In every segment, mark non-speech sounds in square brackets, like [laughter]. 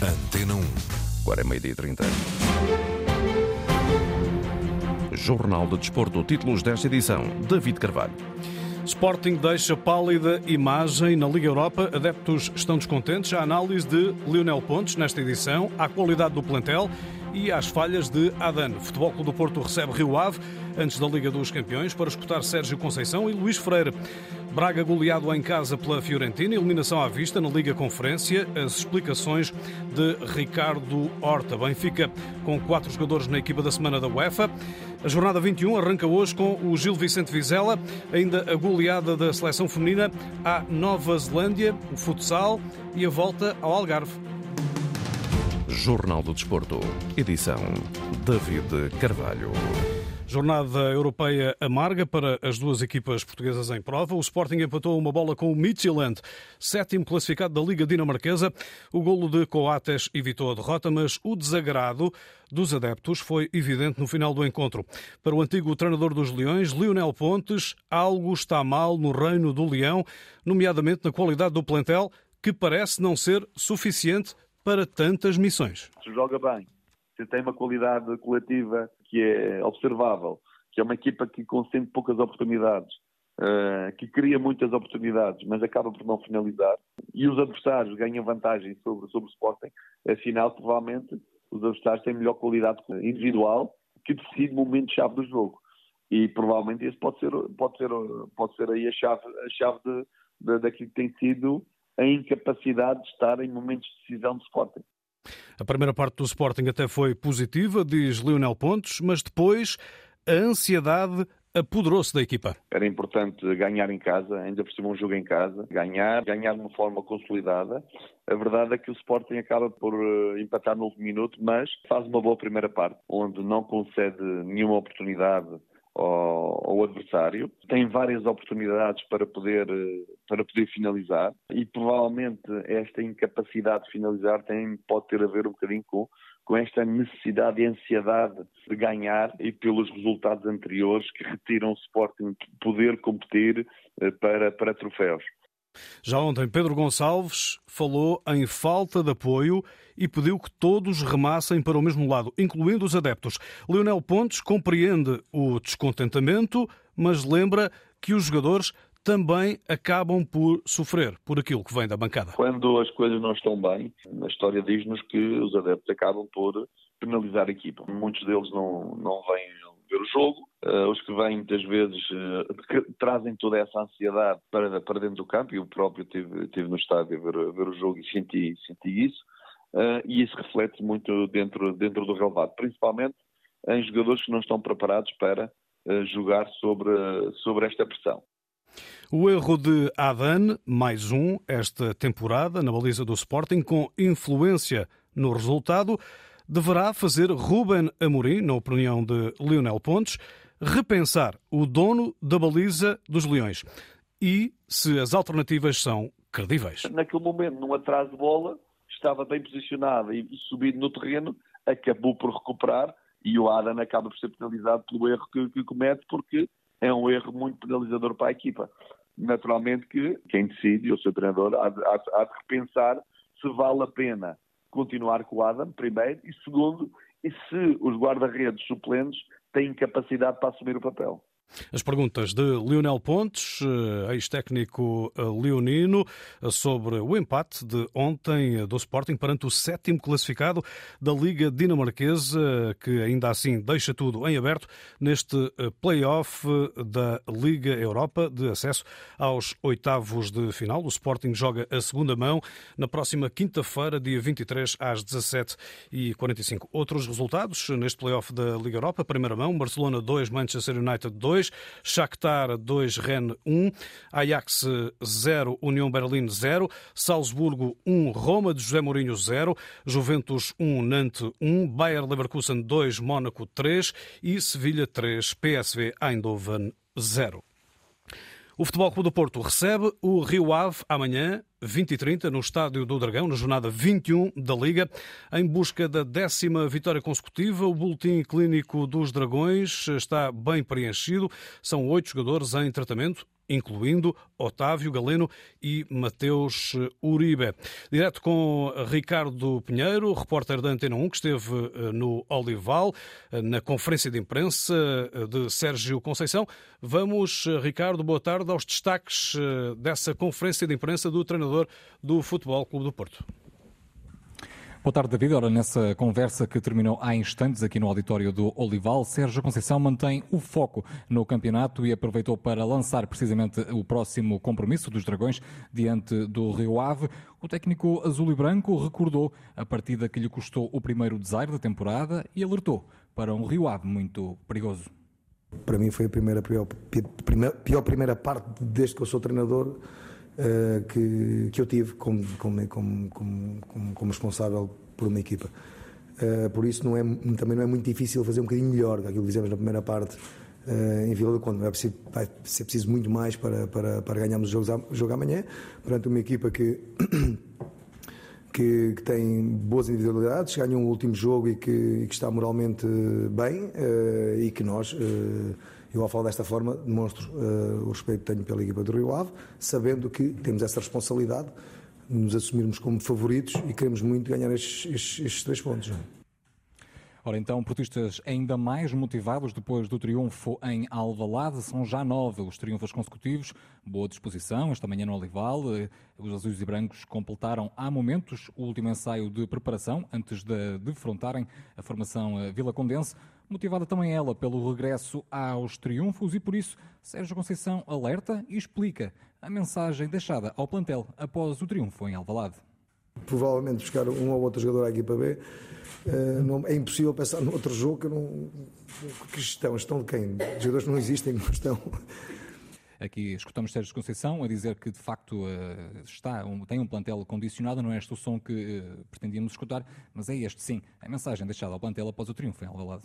Antena 1. Agora é meio-dia e 30. Jornal de Desporto. Títulos desta edição. David Carvalho. Sporting deixa pálida imagem na Liga Europa. Adeptos estão descontentes. A análise de Lionel Pontes nesta edição, à qualidade do plantel e às falhas de Adan. Futebol Clube do Porto recebe Rio Ave antes da Liga dos Campeões para escutar Sérgio Conceição e Luís Freire. Braga goleado em casa pela Fiorentina, eliminação à vista na Liga Conferência, as explicações de Ricardo Horta. Benfica com quatro jogadores na equipa da semana da UEFA. A jornada 21 arranca hoje com o Gil Vicente Vizela, ainda a goleada da seleção feminina à Nova Zelândia, o futsal e a volta ao Algarve. Jornal do Desporto. Edição David Carvalho. Jornada europeia amarga para as duas equipas portuguesas em prova. O Sporting empatou uma bola com o Midtjylland, sétimo classificado da Liga Dinamarquesa. O golo de Coates evitou a derrota, mas o desagrado dos adeptos foi evidente no final do encontro. Para o antigo treinador dos Leões, Lionel Pontes, algo está mal no reino do Leão, nomeadamente na qualidade do plantel, que parece não ser suficiente para tantas missões. Se joga bem, se tem uma qualidade coletiva que é observável, que é uma equipa que consente poucas oportunidades, uh, que cria muitas oportunidades, mas acaba por não finalizar, e os adversários ganham vantagem sobre, sobre o Sporting, é sinal que provavelmente os adversários têm melhor qualidade individual que decide o momento-chave do jogo. E provavelmente isso pode ser, pode ser, pode ser aí a chave, a chave de, de, daquilo que tem sido a incapacidade de estar em momentos de decisão do Sporting. A primeira parte do Sporting até foi positiva, diz Lionel Pontes, mas depois a ansiedade apoderou-se da equipa. Era importante ganhar em casa, ainda por cima um jogo em casa, ganhar, ganhar de uma forma consolidada. A verdade é que o Sporting acaba por eh, empatar no último minuto, mas faz uma boa primeira parte, onde não concede nenhuma oportunidade ao, ao, adversário, tem várias oportunidades para poder, eh, para poder finalizar e provavelmente esta incapacidade de finalizar tem, pode ter a ver um bocadinho com, com esta necessidade e ansiedade de ganhar e pelos resultados anteriores que retiram o Sporting poder competir eh, para, para troféus. Já ontem, Pedro Gonçalves falou em falta de apoio e pediu que todos remassem para o mesmo lado, incluindo os adeptos. Leonel Pontes compreende o descontentamento, mas lembra que os jogadores também acabam por sofrer por aquilo que vem da bancada. Quando as coisas não estão bem, a história diz-nos que os adeptos acabam por penalizar a equipa. Muitos deles não, não vêm ver o jogo. Uh, os que vêm muitas vezes uh, trazem toda essa ansiedade para, para dentro do campo. Eu próprio estive, estive no estádio a ver, a ver o jogo e senti, senti isso. Uh, e isso reflete muito dentro, dentro do relevado, principalmente em jogadores que não estão preparados para jogar sobre, sobre esta pressão. O erro de Adan, mais um, esta temporada, na baliza do Sporting, com influência no resultado deverá fazer Ruben Amorim, na opinião de Lionel Pontes, repensar o dono da baliza dos Leões e se as alternativas são credíveis. Naquele momento, num atraso de bola, estava bem posicionado e, subido no terreno, acabou por recuperar e o Adam acaba por ser penalizado pelo erro que, que comete, porque é um erro muito penalizador para a equipa. Naturalmente que quem decide, o seu treinador, há de, há de repensar se vale a pena continuar com o Adam, primeiro, e segundo, e se os guarda-redes suplentes têm capacidade para assumir o papel. As perguntas de Lionel Pontes, eh, ex-técnico eh, leonino, eh, sobre o empate de ontem do Sporting perante o sétimo classificado da Liga Dinamarquesa, que ainda assim deixa tudo em aberto neste play-off da Liga Europa de acesso aos oitavos de final. O Sporting joga a segunda mão na próxima quinta-feira, dia 23 às 17h45. Outros resultados neste play-off da Liga Europa. Primeira mão, Barcelona 2, Manchester United 2. 2, Shakhtar 2, Rennes 1, Ajax 0, União Berlim 0, Salzburgo 1, Roma de José Mourinho 0, Juventus 1, Nantes 1, Bayer Leverkusen 2, Mónaco 3 e Sevilha 3, PSV Eindhoven 0. O Futebol Clube do Porto recebe o Rio Ave amanhã, 20 e 30, no Estádio do Dragão, na jornada 21 da Liga, em busca da décima vitória consecutiva. O boletim clínico dos Dragões está bem preenchido. São oito jogadores em tratamento incluindo Otávio Galeno e Mateus Uribe. Direto com Ricardo Pinheiro, repórter da Antena 1, que esteve eh, no Olival, eh, na conferência de imprensa eh, de Sérgio Conceição. Vamos, Ricardo, boa tarde, aos destaques dessa conferência de imprensa do treinador do Futebol Clube do Porto. Boa tarde, David. Ora, nessa conversa que terminou há instantes aqui no auditório do Olival, Sérgio Conceição mantém o foco no campeonato e aproveitou para lançar precisamente o próximo compromisso dos Dragões diante do Rio Ave. O técnico azul e branco recordou a partida que lhe custou o primeiro desaire da temporada e alertou para um Rio Ave muito perigoso. Para mim foi a primeira pior, pior, primeira parte desde que eu sou treinador uh, que, que eu tive como, como, como, como, como responsável por uma equipa. Uh, por isso não é, também não é muito difícil fazer um bocadinho melhor aquilo que fizemos na primeira parte uh, em Vila do Conde. Vai, preciso, vai ser preciso muito mais para, para, para ganharmos o jogo, jogo amanhã, perante uma equipa que, [coughs] que, que, tem boas individualidades, ganhou um último jogo e que, e que está moralmente bem uh, e que nós eu, ao falar desta forma, demonstro uh, o respeito que tenho pela equipa do Rio Ave, sabendo que temos essa responsabilidade de nos assumirmos como favoritos e queremos muito ganhar estes, estes, estes três pontos. Ora, então, portistas ainda mais motivados depois do triunfo em Alvalade. São já nove os triunfos consecutivos. Boa disposição esta manhã no Olival. Eh, os azuis e brancos completaram há momentos o último ensaio de preparação antes de defrontarem a formação eh, Vila Condense motivada também ela pelo regresso aos triunfos e por isso Sérgio Conceição alerta e explica a mensagem deixada ao plantel após o triunfo em Alvalade. Provavelmente buscar um ou outro jogador à equipa B eh, é impossível pensar no outro jogo que não. Que estão? Estão de quem? Os jogadores não existem, não estão. Aqui escutamos Sérgio Conceição a dizer que de facto eh, está, tem um plantel condicionado, não é este o som que eh, pretendíamos escutar, mas é este sim, a mensagem deixada ao plantel após o triunfo em Alvalade.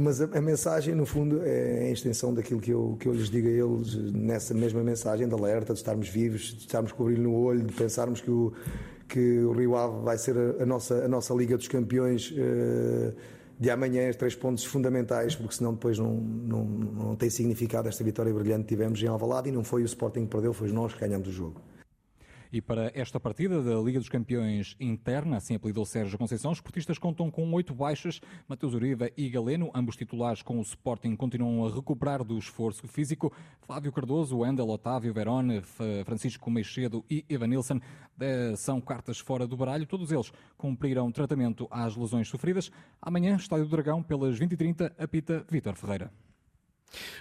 Mas a, a, mensagem, no fundo, é a extensão daquilo que eu, que eu lhes digo a eles nessa mesma mensagem de alerta, de estarmos vivos, de estarmos com o brilho no olho, de pensarmos que o, que o Rio Ave vai ser a, a nossa, a nossa Liga dos Campeões uh, de amanhã, os três pontos fundamentais, porque senão depois não, não, não tem significado esta vitória brilhante que tivemos em Alvalade e não foi o Sporting que perdeu, foi nós que ganhamos o jogo. E para esta partida da Liga dos Campeões interna, assim apelidou Sérgio Conceição, os portistas contam com oito baixas. Mateus Uribe e Galeno, ambos titulares com o Sporting, continuam a recuperar do esforço físico. Flávio Cardoso, Wendel, Otávio, Verone, Francisco Meixedo e Evanilson são cartas fora do baralho. Todos eles cumpriram tratamento às lesões sofridas. Amanhã, Estádio do Dragão, pelas 20h30, apita Vítor Ferreira.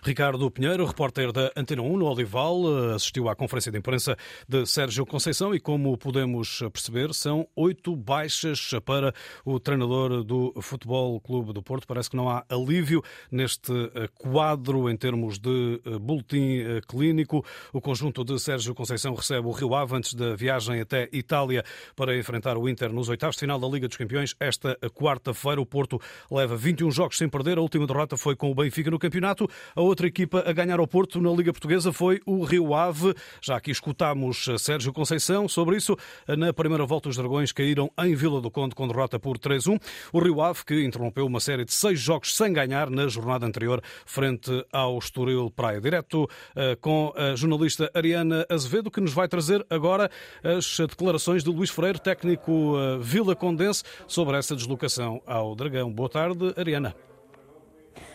Ricardo Pinheiro, repórter da Antena 1 no Olival, assistiu à conferência de imprensa de Sérgio Conceição e, como podemos perceber, são oito baixas para o treinador do Futebol Clube do Porto. Parece que não há alívio neste eh, quadro em termos de eh, boletim eh, clínico. O conjunto de Sérgio Conceição recebe o Rio Ave antes da viagem até Itália para enfrentar o Inter nos oitavos de final da Liga dos Campeões. Esta quarta-feira, o Porto leva 21 jogos sem perder. A última derrota foi com o Benfica no campeonato. A outra equipa a ganhar ao Porto na Liga Portuguesa foi o Rio Ave. Já aqui escutámos Sérgio Conceição sobre isso. Na primeira volta, os Dragões caíram em Vila do Conde com derrota por 3-1. O Rio Ave, que interrompeu uma série de seis jogos sem ganhar na jornada anterior, frente ao Estoril Praia. Direto eh, com a jornalista Ariana Azevedo, que nos vai trazer agora as declarações de Luís Freire, técnico eh, Vila Condense, sobre essa deslocação ao Dragão. Boa tarde, Ariana.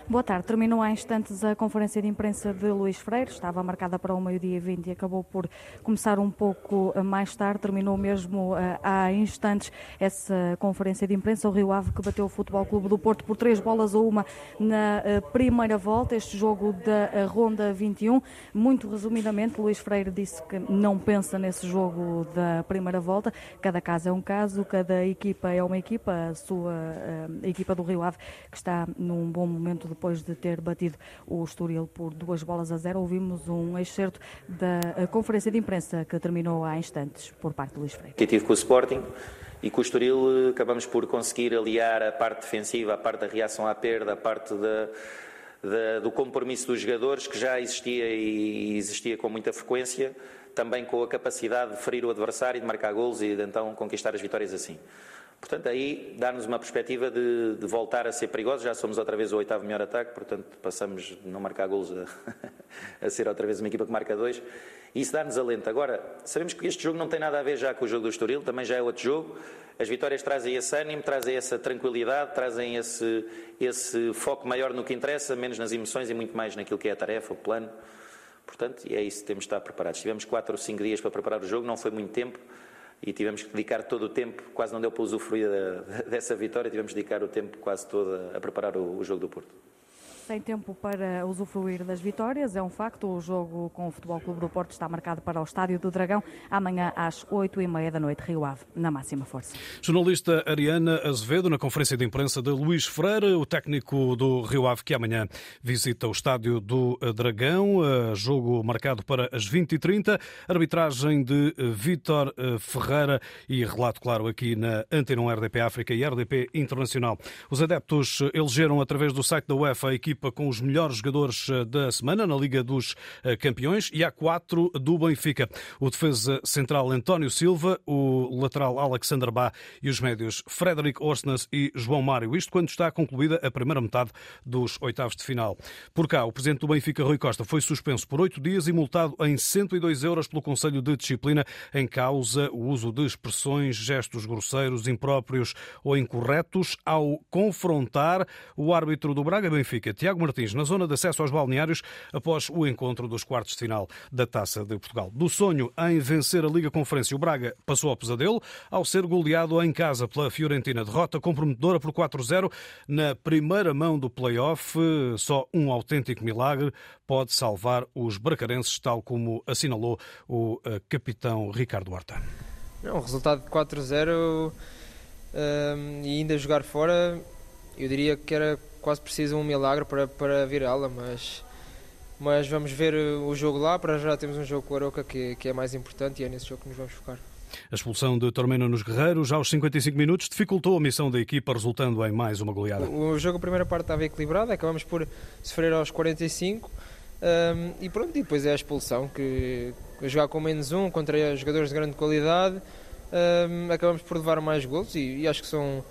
Boa tarde. Terminou há instantes a conferência de imprensa de Luís Freire. Estava marcada para o meio-dia e 20 e acabou por começar um pouco eh, mais tarde. Terminou mesmo eh, há instantes essa conferência de imprensa. O Rio Ave que bateu o Futebol Clube do Porto por três bolas a uma na eh, primeira volta. Este jogo da Ronda 21. Muito resumidamente, Luís Freire disse que não pensa nesse jogo da primeira volta. Cada caso é um caso, cada equipa é uma equipa. A sua a equipa do Rio Ave que está num bom momento depois de ter batido o Estoril por duas bolas a zero. Ouvimos um excerto da conferência de imprensa que terminou há instantes por parte do Luís Freire. Que tive com o Sporting e com o Estoril acabamos por conseguir aliar a parte defensiva, a parte da reação à perda, a parte da, do compromisso dos jogadores, que já existia e existia com muita frequência, também com a capacidade de ferir o adversário, de marcar golos e de então conquistar as vitórias assim. Portanto, aí dá-nos uma perspectiva de, de, voltar a ser perigosos. Já somos outra vez o oitavo melhor ataque, portanto, passamos de não marcar golos a, [laughs] a ser outra vez uma equipa que marca dois. E isso dá-nos alento. Agora, sabemos que este jogo não tem nada a ver já com o jogo do Estoril, também já é outro jogo. As vitórias trazem esse ânimo, trazem essa tranquilidade, trazem esse, esse foco maior no que interessa, menos nas emoções e muito mais naquilo que é a tarefa, o plano. Portanto, é isso que temos de estar preparados. Tivemos quatro ou cinco dias para preparar o jogo, não foi muito tempo e tivemos que dedicar todo o tempo, quase não deu para usufruir [laughs] dessa vitória, tivemos que dedicar o tempo quase todo a preparar o jogo do Porto. Tem tempo para usufruir das vitórias, é um facto. O jogo com o Futebol Clube do Porto está marcado para o Estádio do Dragão amanhã às 8h30 da noite, Rio Ave, na máxima força. Jornalista Ariana Azevedo, na conferência de imprensa de Luís Freire, o técnico do Rio Ave, que amanhã visita o Estádio do Dragão. Jogo marcado para as 20h30. Arbitragem de Vítor Ferreira e relato, claro, aqui na Antena RDP África e RDP Internacional. Os adeptos elegeram através do site da UEFA a equipe equipa com os melhores jogadores eh, da semana na Liga dos eh, Campeões e há quatro do Benfica. O defesa central António Silva, o lateral Alexander Bá e os médios Frederic Orsnes e João Mário. Isto quando está concluída a primeira metade dos oitavos de final. Por cá, o presidente do Benfica, Rui Costa, foi suspenso por oito dias e multado em 102 euros pelo Conselho de Disciplina em causa o uso de expressões, gestos grosseiros, impróprios ou incorretos ao confrontar o árbitro do Braga Benfica, Tiago Martins, na zona de acesso aos balneários, após o encontro dos quartos de final da Taça de Portugal. Do sonho em vencer a Liga Conferência, o Braga passou ao pesadelo ao ser goleado em casa pela Fiorentina. Derrota comprometedora por 4-0 na primeira mão do play-off. Só um autêntico milagre pode salvar os bracarenses, tal como assinalou o eh, capitão Ricardo Horta. Um resultado de 4-0 um, eh, e ainda jogar fora, eu diria que era quase precisa um milagre para, para virá-la, mas, mas vamos ver o jogo lá. Para já temos um jogo com o Aroca que, que é mais importante e é nesse jogo que nos vamos focar. A expulsão de Tormeno nos Guerreiros aos 55 minutos dificultou a missão da equipa, resultando em mais uma goleada. O, o jogo, a primeira parte, estava equilibrado, acabamos por sofrer aos 45 um, e pronto, e depois é a expulsão, que jogar com menos um contra jogadores de grande qualidade, um, acabamos por levar mais gols e, e acho que são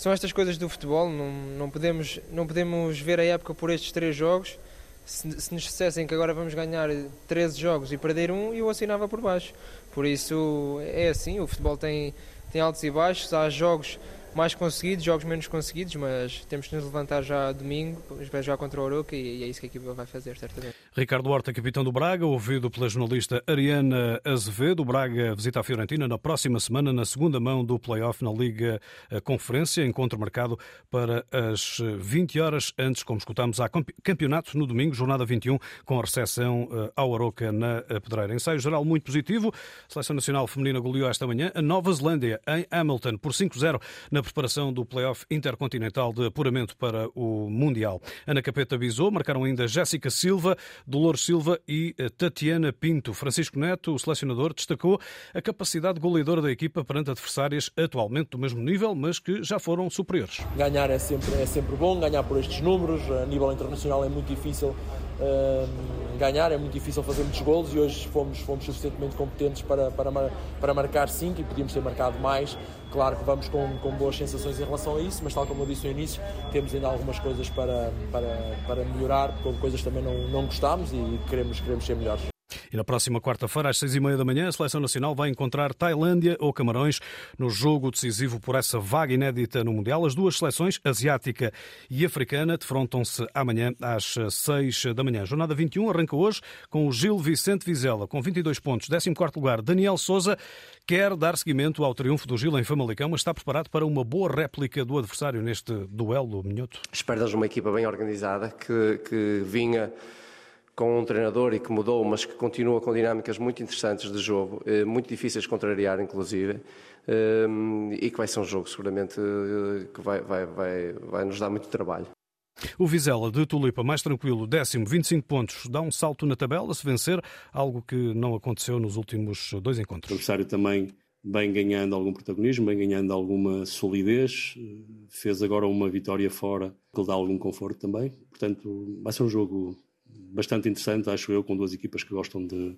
são estas coisas do futebol, não, não, podemos, não podemos ver a época por estes três jogos. Se, se nos dissessem que agora vamos ganhar 13 jogos e perder um, eu assinava por baixo. Por isso é assim, o futebol tem, tem altos e baixos, há jogos mais conseguidos, jogos menos conseguidos, mas temos que nos levantar já domingo, vai jogar contra o Oroca e é isso que a equipa vai fazer, certamente. Ricardo Horta, capitão do Braga, ouvido pela jornalista Ariana Azevedo. O Braga visita a Fiorentina na próxima semana, na segunda mão do play-off na Liga Conferência. Encontro marcado para as 20 horas antes, como escutamos, há campeonato no domingo, jornada 21, com a recepção eh, ao Aroca na Pedreira. Ensaio geral muito positivo. A Seleção Nacional Feminina goleou esta manhã a Nova Zelândia em Hamilton por 5-0 na na preparação do play-off intercontinental de apuramento para o Mundial. Ana Capeta Bisou marcaram ainda Jéssica Silva, Dolores Silva e eh, Tatiana Pinto. Francisco Neto, o selecionador, destacou a capacidade goleadora da equipa perante adversárias atualmente do mesmo nível, mas que já foram superiores. Ganhar é sempre, é sempre bom, ganhar por estes números, a nível internacional é muito difícil ganhar, é muito difícil fazer muitos golos e hoje fomos, fomos suficientemente competentes para, para, para marcar 5 e podíamos ter marcado mais. Claro que vamos com, com boas sensações em relação a isso, mas tal como eu disse no início, temos ainda algumas coisas para, para, para melhorar, porque coisas também não, não gostámos e queremos, queremos ser melhores. E na próxima quarta-feira, às seis e meia da manhã, a Seleção Nacional vai encontrar Tailândia ou Camarões no jogo decisivo por essa vaga inédita no Mundial. As duas seleções, asiática e africana, defrontam-se amanhã às seis da manhã. Jornada 21 arranca hoje com o Gil Vicente Vizela, com 22 pontos. 14 lugar, Daniel Souza quer dar seguimento ao triunfo do Gil em Famalicão, mas está preparado para uma boa réplica do adversário neste duelo, Minhoto? Espero uma equipa bem organizada, que, que vinha com um treinador e que mudou, mas que continua com dinâmicas muito interessantes de jogo, eh, muito difíceis de contrariar, inclusive, eh, e que vai ser um jogo seguramente eh, que vai, vai, vai, vai nos dar muito trabalho. O Vizela de Tulipa, mais tranquilo, décimo, 25 pontos, dá um salto na tabela se vencer, algo que não aconteceu nos últimos dois encontros. O adversário também bem ganhando algum protagonismo, bem ganhando alguma solidez, fez agora uma vitória fora que lhe dá algum conforto também. Portanto, vai ser um jogo bastante interessante, acho eu, com duas equipas que gostam de,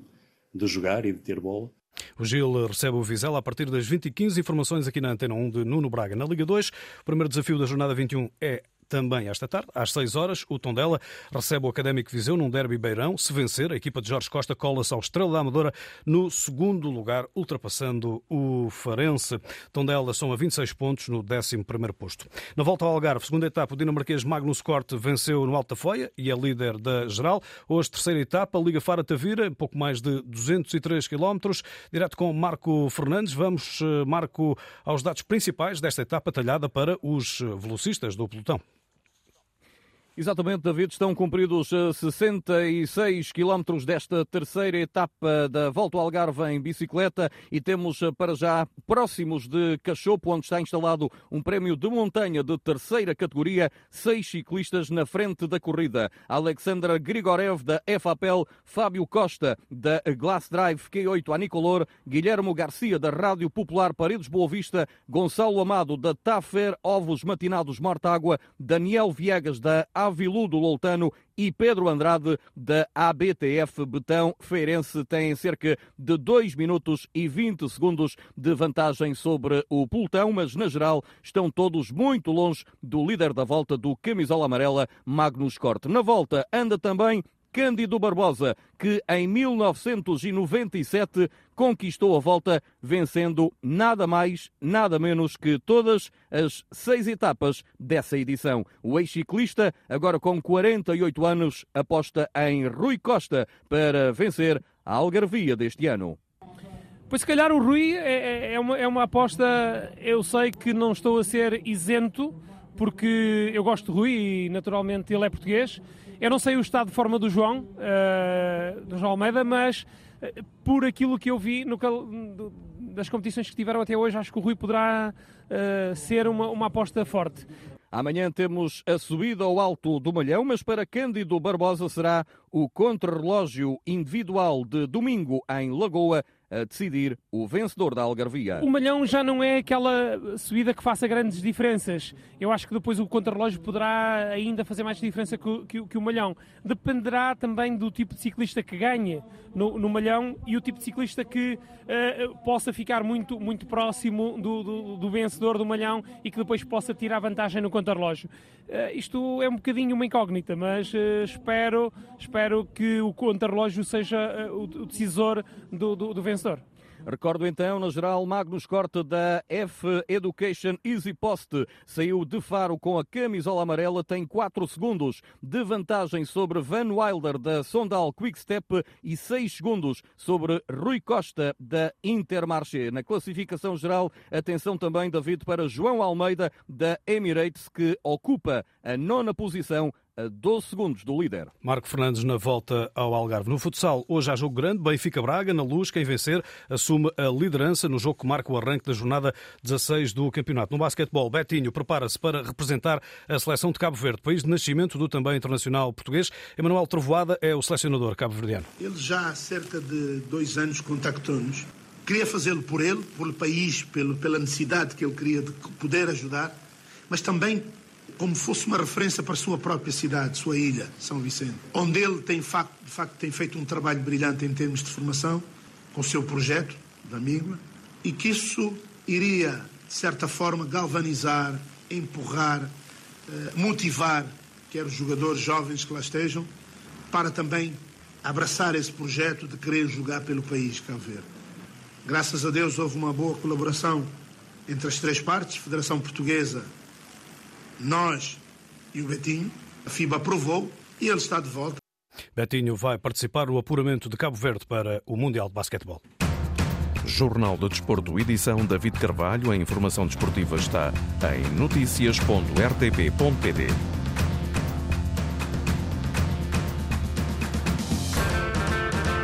de jogar e de ter bola. O Gil recebe o Vizela a partir das 20h15. Informações aqui na Antena 1 de Nuno Braga. Na Liga 2, o primeiro desafio da jornada 21 é também esta tarde, às 6 horas, o Tondela recebe o Académico Viseu num derby beirão. Se vencer, a equipa de Jorge Costa cola-se ao Estrela da Amadora no segundo lugar, ultrapassando o Farense. Tondela são a 26 pontos no 11 posto. Na volta ao Algarve, segunda etapa, o dinamarquês Magnus Corte venceu no Alta Foia e é líder da geral. Hoje, terceira etapa, Liga Fara Tavira, pouco mais de 203 quilómetros. Direto com Marco Fernandes, vamos, eh, Marco, aos dados principais desta etapa talhada para os velocistas do pelotão. Exatamente, David, estão cumpridos 66 eh, quilómetros desta terceira etapa da Volta ao Algarve em bicicleta e temos eh, para já próximos de Cachopo, onde está instalado um prémio de montanha de terceira categoria, seis ciclistas na frente da corrida. Alexandra Grigorev da FAPEL, Fábio Costa da Glass Drive Q8 Anicolor, Guilhermo Garcia da Rádio Popular Paredes Boa Vista, Gonçalo Amado da Tafer Ovos Matinados Mortágua, Daniel Viegas da Avilu do Loutano e Pedro Andrade da ABTF Betão Feirense têm cerca de 2 minutos e 20 segundos de vantagem sobre o pelotão, mas na geral estão todos muito longe do líder da volta do camisola amarela Magnus Corte. Na volta anda também Cândido Barbosa, que em 1997 conquistou a volta, vencendo nada mais, nada menos que todas as seis etapas dessa edição. O ex-ciclista, agora com 48 anos, aposta em Rui Costa para vencer a Algarvia deste ano. Pois se calhar o Rui é, é, é, uma, é uma aposta, eu sei que não estou a ser isento, porque eu gosto de Rui e naturalmente ele é português, eu não sei o estado de forma do João, uh, do João Almeida, mas uh, por aquilo que eu vi no, das competições que tiveram até hoje, acho que o Rui poderá uh, ser uma, uma aposta forte. Amanhã temos a subida ao alto do Malhão, mas para Cândido Barbosa será o contrarrelógio individual de domingo em Lagoa a decidir o vencedor da Algarvia. O Malhão já não é aquela subida que faça grandes diferenças. Eu acho que depois o contrarrelógio poderá ainda fazer mais diferença que, que, que, o Malhão. Dependerá também do tipo de ciclista que ganha no, no Malhão e o tipo de ciclista que uh, possa ficar muito, muito próximo do, do, do, vencedor do Malhão e que depois possa tirar vantagem no contrarrelógio. Uh, isto é um bocadinho uma incógnita, mas uh, espero, espero que o contrarrelógio seja o, o decisor do, do, do vencedor Recordo então, na geral, Magnus Corte da F Education Easy Post saiu de Faro com a camisola amarela, tem 4 segundos de vantagem sobre Van Wilder da Sondal Quickstep e 6 segundos sobre Rui Costa da Intermarché. Na classificação geral, atenção também, David, para João Almeida da Emirates, que ocupa a nona posição a 12 segundos do líder. Marco Fernandes na volta ao Algarve. No futsal, hoje há jogo grande, Benfica-Braga, na luz, quem vencer assume a liderança no jogo que marca o arranque da jornada 16 do campeonato. No basquetebol, Betinho prepara-se para representar a seleção de Cabo Verde, país de nascimento do também internacional português. Emanuel Trovoada é o selecionador cabo-verdiano. Ele já há cerca de dois anos contactou-nos. Queria fazê-lo por ele, pelo país, pela necessidade que ele queria de poder ajudar, mas também como fosse uma referência para a sua própria cidade, sua ilha, São Vicente, onde ele tem, de facto, tem feito um trabalho brilhante em termos de formação, com o seu projeto da Amígua, e que isso iria, de certa forma, galvanizar, empurrar, eh, motivar, quer os jogadores jovens que lá estejam, para também abraçar esse projeto de querer jogar pelo país, Cabo Verde. Graças a Deus houve uma boa colaboração entre as três partes, Federação Portuguesa, nós e o Betinho. A FIBA aprovou e ele está de volta. Betinho vai participar no apuramento de Cabo Verde para o Mundial de Basquetebol. Jornal do Desporto, edição David Carvalho. A informação desportiva está em notícias.rtp.pt.